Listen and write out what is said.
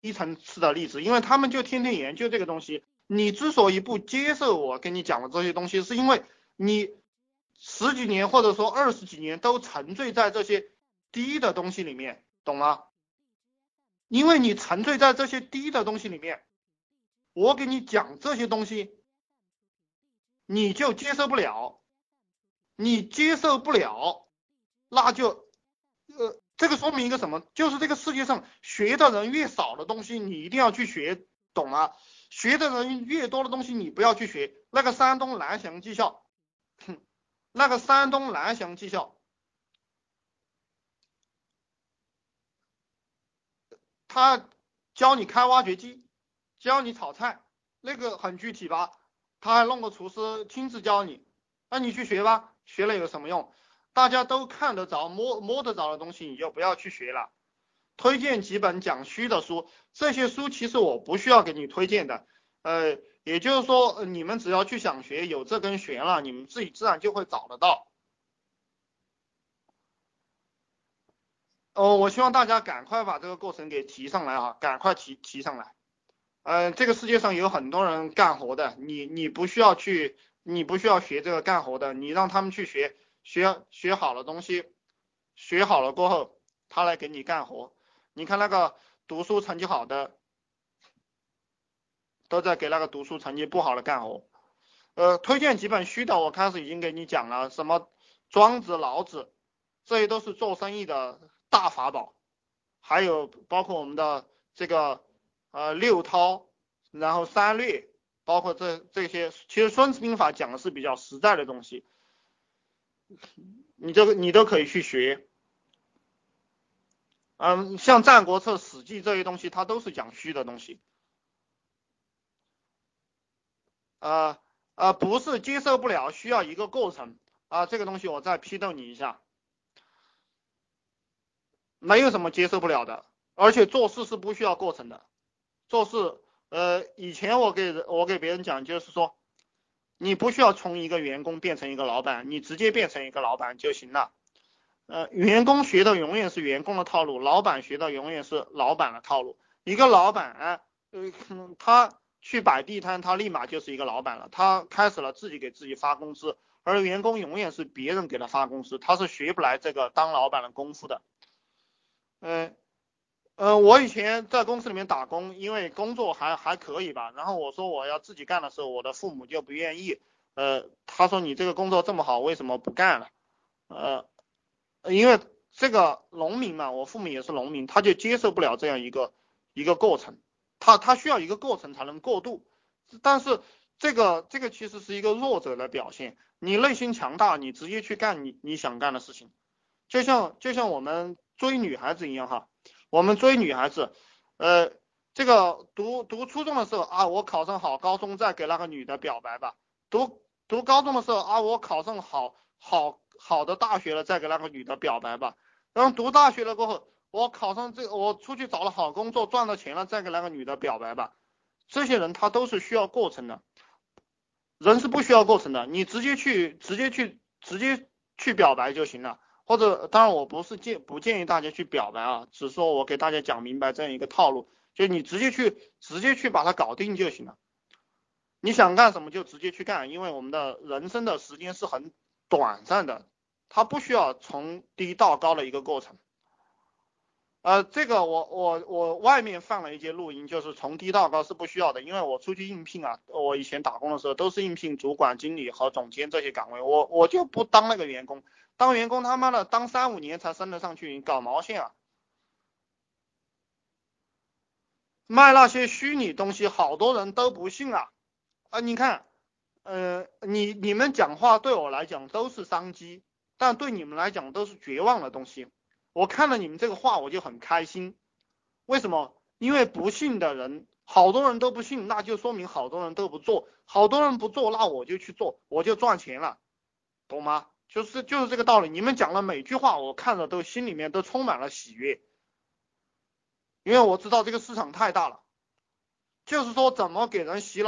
低层次的例子，因为他们就天天研究这个东西。你之所以不接受我跟你讲的这些东西，是因为你十几年或者说二十几年都沉醉在这些低的东西里面，懂吗？因为你沉醉在这些低的东西里面，我给你讲这些东西，你就接受不了，你接受不了，那就，这个说明一个什么？就是这个世界上学的人越少的东西，你一定要去学，懂吗？学的人越多的东西，你不要去学。那个山东蓝翔技校，哼，那个山东蓝翔技校，他教你开挖掘机，教你炒菜，那个很具体吧？他还弄个厨师亲自教你，那你去学吧，学了有什么用？大家都看得着、摸摸得着的东西，你就不要去学了。推荐几本讲虚的书，这些书其实我不需要给你推荐的，呃，也就是说，你们只要去想学，有这根弦了，你们自己自然就会找得到。哦，我希望大家赶快把这个过程给提上来啊，赶快提提上来。嗯，这个世界上有很多人干活的，你你不需要去，你不需要学这个干活的，你让他们去学，学学好了东西，学好了过后，他来给你干活。你看那个读书成绩好的，都在给那个读书成绩不好的干活。呃，推荐几本虚的，我开始已经给你讲了，什么庄子、老子，这些都是做生意的大法宝。还有包括我们的这个呃六韬，然后三略，包括这这些，其实孙子兵法讲的是比较实在的东西，你这个你都可以去学。嗯，像《战国策》《史记》这些东西，它都是讲虚的东西。呃呃，不是接受不了，需要一个过程啊。这个东西我再批斗你一下，没有什么接受不了的，而且做事是不需要过程的。做事，呃，以前我给我给别人讲，就是说，你不需要从一个员工变成一个老板，你直接变成一个老板就行了。呃，员工学的永远是员工的套路，老板学的永远是老板的套路。一个老板，呃，他去摆地摊，他立马就是一个老板了，他开始了自己给自己发工资，而员工永远是别人给他发工资，他是学不来这个当老板的功夫的。我以前在公司里面打工，因为工作还还可以吧，然后我说我要自己干的时候，我的父母就不愿意，呃，他说你这个工作这么好，为什么不干了？呃。因为这个农民嘛，我父母也是农民，他就接受不了这样一个一个过程，他他需要一个过程才能过渡，但是这个这个其实是一个弱者的表现，你内心强大，你直接去干你你想干的事情，就像就像我们追女孩子一样哈，我们追女孩子，呃，这个读读初中的时候啊，我考上好高中再给那个女的表白吧，读读高中的时候啊，我考上好好。好的大学了，再给那个女的表白吧。然后读大学了过后，我考上这，我出去找了好工作，赚了钱了，再给那个女的表白吧。这些人他都是需要过程的，人是不需要过程的，你直接去，直接去，直接去表白就行了。或者，当然我不是建不建议大家去表白啊，只说我给大家讲明白这样一个套路，就你直接去，直接去把它搞定就行了。你想干什么就直接去干，因为我们的人生的时间是很。短暂的，它不需要从低到高的一个过程。呃，这个我我我外面放了一节录音，就是从低到高是不需要的，因为我出去应聘啊，我以前打工的时候都是应聘主管、经理和总监这些岗位，我我就不当那个员工，当员工他妈的当三五年才升得上去，你搞毛线啊？卖那些虚拟东西，好多人都不信啊！啊，你看。呃，你你们讲话对我来讲都是商机，但对你们来讲都是绝望的东西。我看了你们这个话，我就很开心。为什么？因为不信的人，好多人都不信，那就说明好多人都不做。好多人不做，那我就去做，我就赚钱了，懂吗？就是就是这个道理。你们讲了每句话，我看着都心里面都充满了喜悦，因为我知道这个市场太大了。就是说，怎么给人洗脑？